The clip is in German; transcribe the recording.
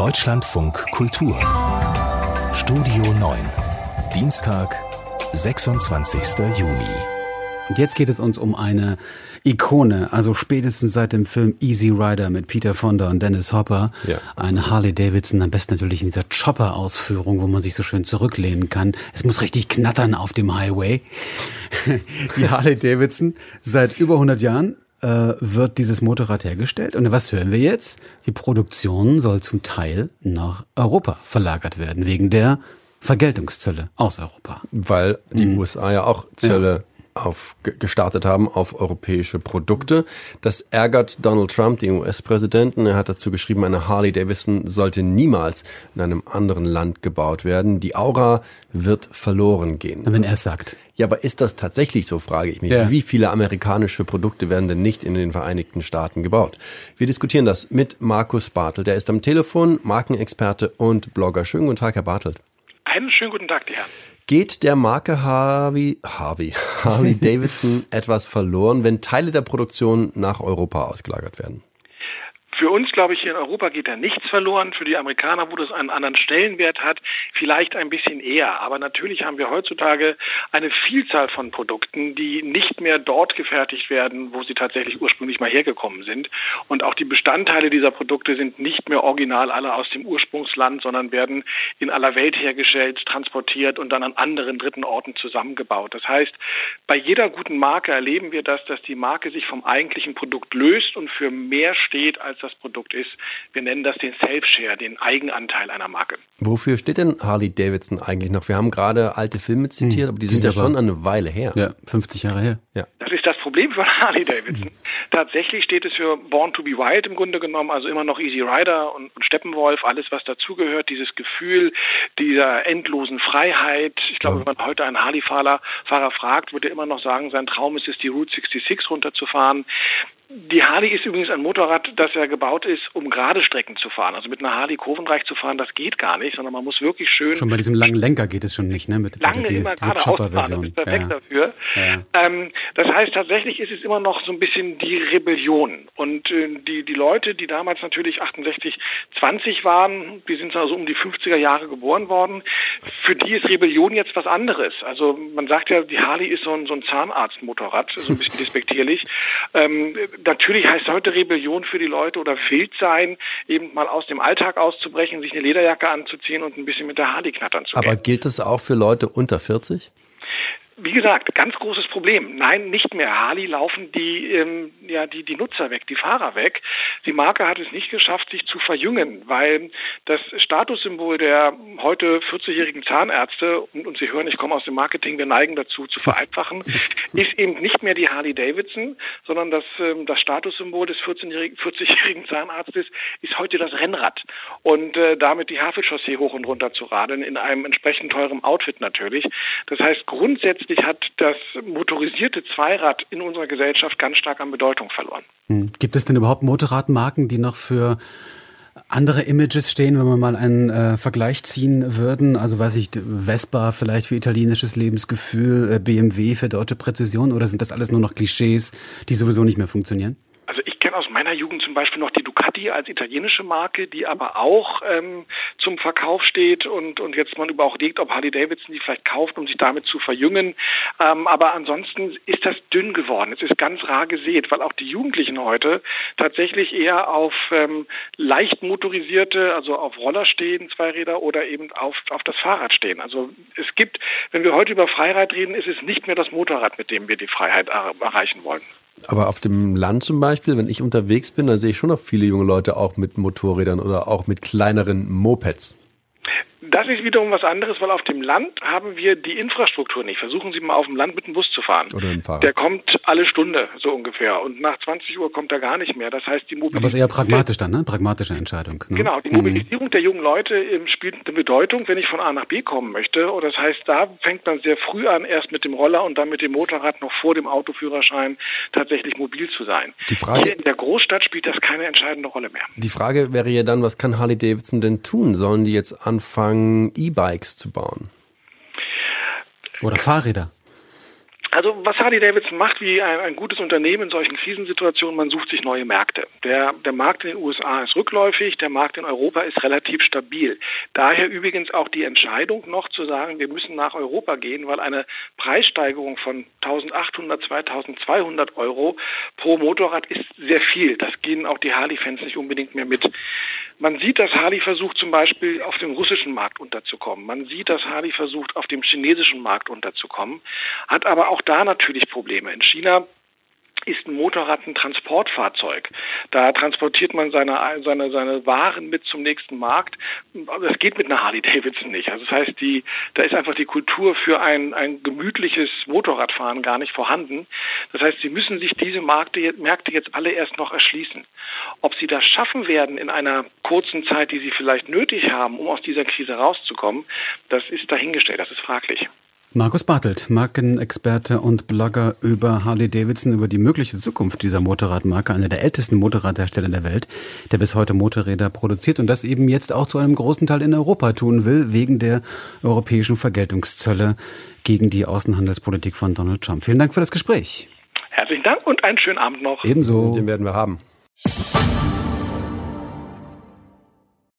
Deutschlandfunk Kultur Studio 9 Dienstag, 26. Juni. Und jetzt geht es uns um eine Ikone, also spätestens seit dem Film Easy Rider mit Peter Fonda und Dennis Hopper. Ja. Eine Harley Davidson, am besten natürlich in dieser Chopper-Ausführung, wo man sich so schön zurücklehnen kann. Es muss richtig knattern auf dem Highway. Die Harley Davidson seit über 100 Jahren äh, wird dieses Motorrad hergestellt. Und was hören wir jetzt? Die Produktion soll zum Teil nach Europa verlagert werden, wegen der Vergeltungszölle aus Europa. Weil die mhm. USA ja auch Zölle auf, gestartet haben auf europäische Produkte. Das ärgert Donald Trump, den US-Präsidenten. Er hat dazu geschrieben, eine Harley Davidson sollte niemals in einem anderen Land gebaut werden. Die Aura wird verloren gehen. Wenn er es sagt. Ja, aber ist das tatsächlich so, frage ich mich. Ja. Wie viele amerikanische Produkte werden denn nicht in den Vereinigten Staaten gebaut? Wir diskutieren das mit Markus Bartelt. Der ist am Telefon, Markenexperte und Blogger. Schönen guten Tag, Herr Bartelt. Einen schönen guten Tag, die Herren. Geht der Marke Harvey, Harvey, Harley Davidson etwas verloren, wenn Teile der Produktion nach Europa ausgelagert werden? Für uns, glaube ich, hier in Europa geht da nichts verloren. Für die Amerikaner, wo das einen anderen Stellenwert hat, vielleicht ein bisschen eher. Aber natürlich haben wir heutzutage eine Vielzahl von Produkten, die nicht mehr dort gefertigt werden, wo sie tatsächlich ursprünglich mal hergekommen sind. Und auch die Bestandteile dieser Produkte sind nicht mehr original alle aus dem Ursprungsland, sondern werden in aller Welt hergestellt, transportiert und dann an anderen dritten Orten zusammengebaut. Das heißt, bei jeder guten Marke erleben wir das, dass die Marke sich vom eigentlichen Produkt löst und für mehr steht, als das das Produkt ist. Wir nennen das den Self-Share, den Eigenanteil einer Marke. Wofür steht denn Harley Davidson eigentlich noch? Wir haben gerade alte Filme zitiert, hm, aber die sind ja schon eine Weile her. Ja, 50 Jahre her. Ja. Das ist das Problem von Harley Davidson. Hm. Tatsächlich steht es für Born to be Wild im Grunde genommen, also immer noch Easy Rider und, und Steppenwolf, alles was dazugehört, dieses Gefühl dieser endlosen Freiheit. Ich glaube, ja. wenn man heute einen Harley-Fahrer Fahrer fragt, würde er immer noch sagen, sein Traum ist es, die Route 66 runterzufahren. Die Harley ist übrigens ein Motorrad, das ja gebaut ist, um gerade Strecken zu fahren. Also mit einer Harley kurvenreich zu fahren, das geht gar nicht, sondern man muss wirklich schön. Schon bei diesem langen Lenker geht es schon nicht, ne? Mit lange die, immer gerade ausfahren, das ist perfekt ja. dafür. Ja. Ähm, das heißt, tatsächlich ist es immer noch so ein bisschen die Rebellion. Und äh, die, die Leute, die damals natürlich 68, 20 waren, die sind also um die 50er Jahre geboren worden, für die ist Rebellion jetzt was anderes. Also man sagt ja, die Harley ist so ein, so ein Zahnarztmotorrad, so ein bisschen despektierlich. Ähm, natürlich heißt heute Rebellion für die Leute oder wild sein, eben mal aus dem Alltag auszubrechen, sich eine Lederjacke anzuziehen und ein bisschen mit der Harley knattern zu gehen. Aber gilt das auch für Leute unter 40? Wie gesagt, ganz großes Problem. Nein, nicht mehr. Harley laufen die, ähm, ja, die, die Nutzer weg, die Fahrer weg. Die Marke hat es nicht geschafft, sich zu verjüngen, weil das Statussymbol der heute 40-jährigen Zahnärzte, und, und, Sie hören, ich komme aus dem Marketing, wir neigen dazu zu vereinfachen, ist eben nicht mehr die Harley Davidson, sondern das, ähm, das Statussymbol des 14-jährigen, 40-jährigen Zahnarztes ist heute das Rennrad. Und äh, damit die Havelchaussee hoch und runter zu radeln, in einem entsprechend teuren Outfit natürlich. Das heißt, grundsätzlich letztlich hat das motorisierte Zweirad in unserer Gesellschaft ganz stark an Bedeutung verloren. Hm. Gibt es denn überhaupt Motorradmarken, die noch für andere Images stehen, wenn wir mal einen äh, Vergleich ziehen würden? Also weiß ich, Vespa vielleicht für italienisches Lebensgefühl, äh, BMW für deutsche Präzision oder sind das alles nur noch Klischees, die sowieso nicht mehr funktionieren? kenne aus meiner Jugend zum Beispiel noch die Ducati als italienische Marke, die aber auch ähm, zum Verkauf steht und, und jetzt man überlegt, ob Harley Davidson die vielleicht kauft, um sich damit zu verjüngen. Ähm, aber ansonsten ist das dünn geworden. Es ist ganz rar gesät, weil auch die Jugendlichen heute tatsächlich eher auf ähm, leicht motorisierte, also auf Roller stehen, Zweiräder oder eben auf, auf das Fahrrad stehen. Also es gibt, wenn wir heute über Freirad reden, ist es nicht mehr das Motorrad, mit dem wir die Freiheit erreichen wollen. Aber auf dem Land zum Beispiel, wenn ich unterwegs bin, dann sehe ich schon noch viele junge Leute auch mit Motorrädern oder auch mit kleineren Mopeds. Das ist wiederum was anderes, weil auf dem Land haben wir die Infrastruktur nicht. Versuchen Sie mal auf dem Land mit dem Bus zu fahren. Oder im Fahrrad. Der kommt alle Stunde so ungefähr und nach 20 Uhr kommt er gar nicht mehr. Das heißt, die Mobilisierung. Aber es ist eher pragmatisch dann, ne? Pragmatische Entscheidung. Ne? Genau, die Mobilisierung mhm. der jungen Leute ähm, spielt eine Bedeutung, wenn ich von A nach B kommen möchte. Und das heißt, da fängt man sehr früh an, erst mit dem Roller und dann mit dem Motorrad noch vor dem Autoführerschein tatsächlich mobil zu sein. Die Frage, Hier in der Großstadt spielt das keine entscheidende Rolle mehr. Die Frage wäre ja dann, was kann Harley Davidson denn tun? Sollen die jetzt anfangen, E-Bikes zu bauen? Oder Fahrräder? Also was Harley Davidson macht, wie ein, ein, gutes Unternehmen in solchen Krisensituationen, man sucht sich neue Märkte. Der, der Markt in den USA ist rückläufig, der Markt in Europa ist relativ stabil. Daher übrigens auch die Entscheidung noch zu sagen, wir müssen nach Europa gehen, weil eine Preissteigerung von 1800, 2200 Euro pro Motorrad ist sehr viel. Das gehen auch die Harley-Fans nicht unbedingt mehr mit. Man sieht, dass Harley versucht zum Beispiel auf dem russischen Markt unterzukommen. Man sieht, dass Harley versucht auf dem chinesischen Markt unterzukommen, hat aber auch da natürlich Probleme. In China ist ein Motorrad ein Transportfahrzeug. Da transportiert man seine, seine, seine Waren mit zum nächsten Markt. Das geht mit einer Harley Davidson nicht. Also das heißt, die, da ist einfach die Kultur für ein, ein gemütliches Motorradfahren gar nicht vorhanden. Das heißt, sie müssen sich diese Märkte, Märkte jetzt alle erst noch erschließen. Ob sie das schaffen werden in einer kurzen Zeit, die sie vielleicht nötig haben, um aus dieser Krise rauszukommen, das ist dahingestellt. Das ist fraglich. Markus Bartelt, Markenexperte und Blogger über Harley Davidson, über die mögliche Zukunft dieser Motorradmarke, einer der ältesten Motorradhersteller der Welt, der bis heute Motorräder produziert und das eben jetzt auch zu einem großen Teil in Europa tun will, wegen der europäischen Vergeltungszölle gegen die Außenhandelspolitik von Donald Trump. Vielen Dank für das Gespräch. Herzlichen Dank und einen schönen Abend noch. Ebenso. Den werden wir haben.